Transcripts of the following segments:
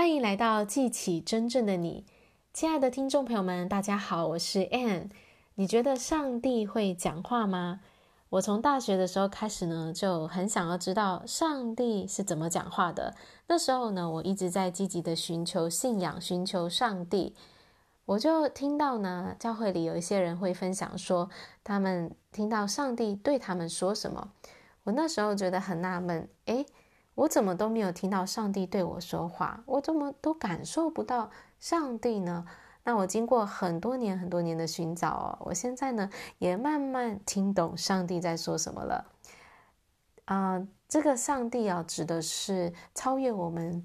欢迎来到记起真正的你，亲爱的听众朋友们，大家好，我是 Ann。你觉得上帝会讲话吗？我从大学的时候开始呢，就很想要知道上帝是怎么讲话的。那时候呢，我一直在积极的寻求信仰，寻求上帝。我就听到呢，教会里有一些人会分享说，他们听到上帝对他们说什么。我那时候觉得很纳闷，诶，我怎么都没有听到上帝对我说话？我怎么都感受不到上帝呢？那我经过很多年、很多年的寻找哦，我现在呢也慢慢听懂上帝在说什么了。啊、这个上帝啊，指的是超越我们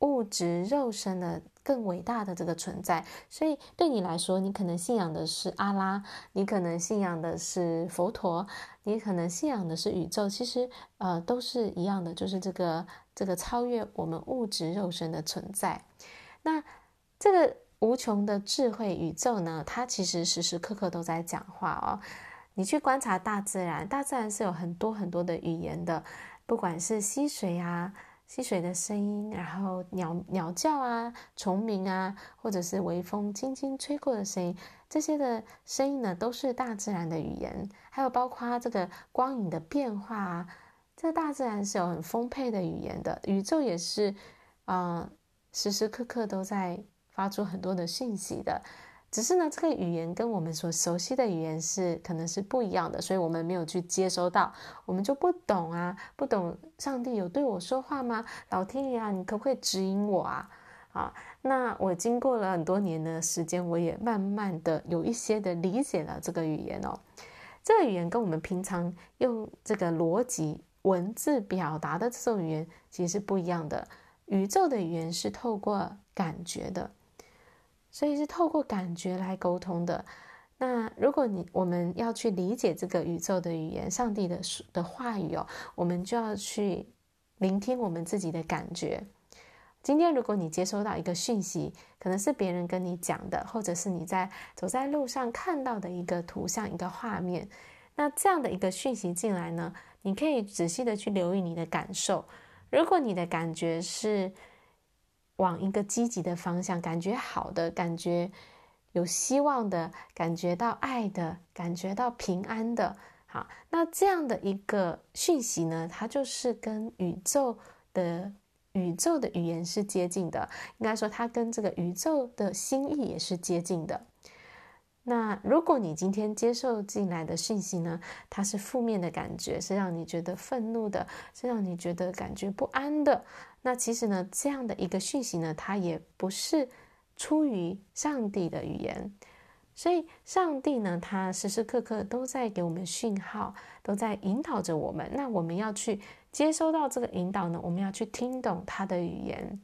物质肉身的。更伟大的这个存在，所以对你来说，你可能信仰的是阿拉，你可能信仰的是佛陀，你可能信仰的是宇宙，其实呃都是一样的，就是这个这个超越我们物质肉身的存在。那这个无穷的智慧宇宙呢，它其实时时刻刻都在讲话哦。你去观察大自然，大自然是有很多很多的语言的，不管是溪水啊。溪水的声音，然后鸟鸟叫啊，虫鸣啊，或者是微风轻轻吹过的声音，这些的声音呢，都是大自然的语言。还有包括这个光影的变化啊，这大自然是有很丰沛的语言的。宇宙也是，啊、呃，时时刻刻都在发出很多的讯息的。只是呢，这个语言跟我们所熟悉的语言是可能是不一样的，所以我们没有去接收到，我们就不懂啊，不懂上帝有对我说话吗？老天爷啊，你可不可以指引我啊？啊，那我经过了很多年的时间，我也慢慢的有一些的理解了这个语言哦。这个语言跟我们平常用这个逻辑文字表达的这种语言其实是不一样的。宇宙的语言是透过感觉的。所以是透过感觉来沟通的。那如果你我们要去理解这个宇宙的语言，上帝的的话语哦，我们就要去聆听我们自己的感觉。今天如果你接收到一个讯息，可能是别人跟你讲的，或者是你在走在路上看到的一个图像、一个画面，那这样的一个讯息进来呢，你可以仔细的去留意你的感受。如果你的感觉是，往一个积极的方向，感觉好的，感觉有希望的，感觉到爱的，感觉到平安的，好，那这样的一个讯息呢，它就是跟宇宙的宇宙的语言是接近的，应该说它跟这个宇宙的心意也是接近的。那如果你今天接受进来的讯息呢，它是负面的感觉，是让你觉得愤怒的，是让你觉得感觉不安的。那其实呢，这样的一个讯息呢，它也不是出于上帝的语言。所以，上帝呢，他时时刻刻都在给我们讯号，都在引导着我们。那我们要去接收到这个引导呢，我们要去听懂他的语言。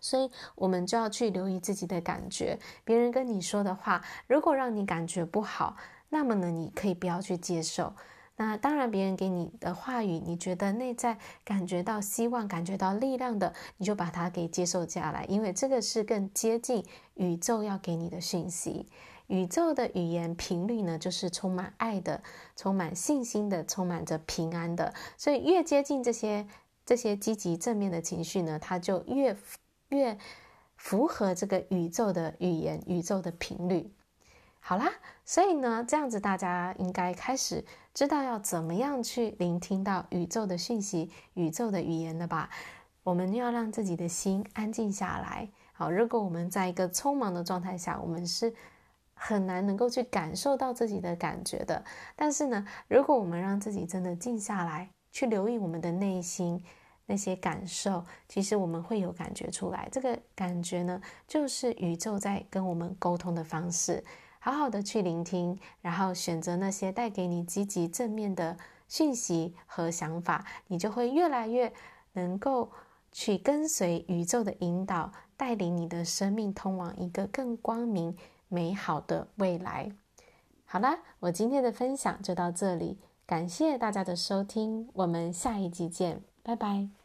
所以，我们就要去留意自己的感觉。别人跟你说的话，如果让你感觉不好，那么呢，你可以不要去接受。那当然，别人给你的话语，你觉得内在感觉到希望、感觉到力量的，你就把它给接受下来，因为这个是更接近宇宙要给你的讯息。宇宙的语言频率呢，就是充满爱的、充满信心的、充满着平安的。所以，越接近这些这些积极正面的情绪呢，它就越。越符合这个宇宙的语言、宇宙的频率。好啦，所以呢，这样子大家应该开始知道要怎么样去聆听到宇宙的讯息、宇宙的语言了吧？我们要让自己的心安静下来。好，如果我们在一个匆忙的状态下，我们是很难能够去感受到自己的感觉的。但是呢，如果我们让自己真的静下来，去留意我们的内心。那些感受，其实我们会有感觉出来。这个感觉呢，就是宇宙在跟我们沟通的方式。好好的去聆听，然后选择那些带给你积极正面的讯息和想法，你就会越来越能够去跟随宇宙的引导，带领你的生命通往一个更光明美好的未来。好啦，我今天的分享就到这里，感谢大家的收听，我们下一集见，拜拜。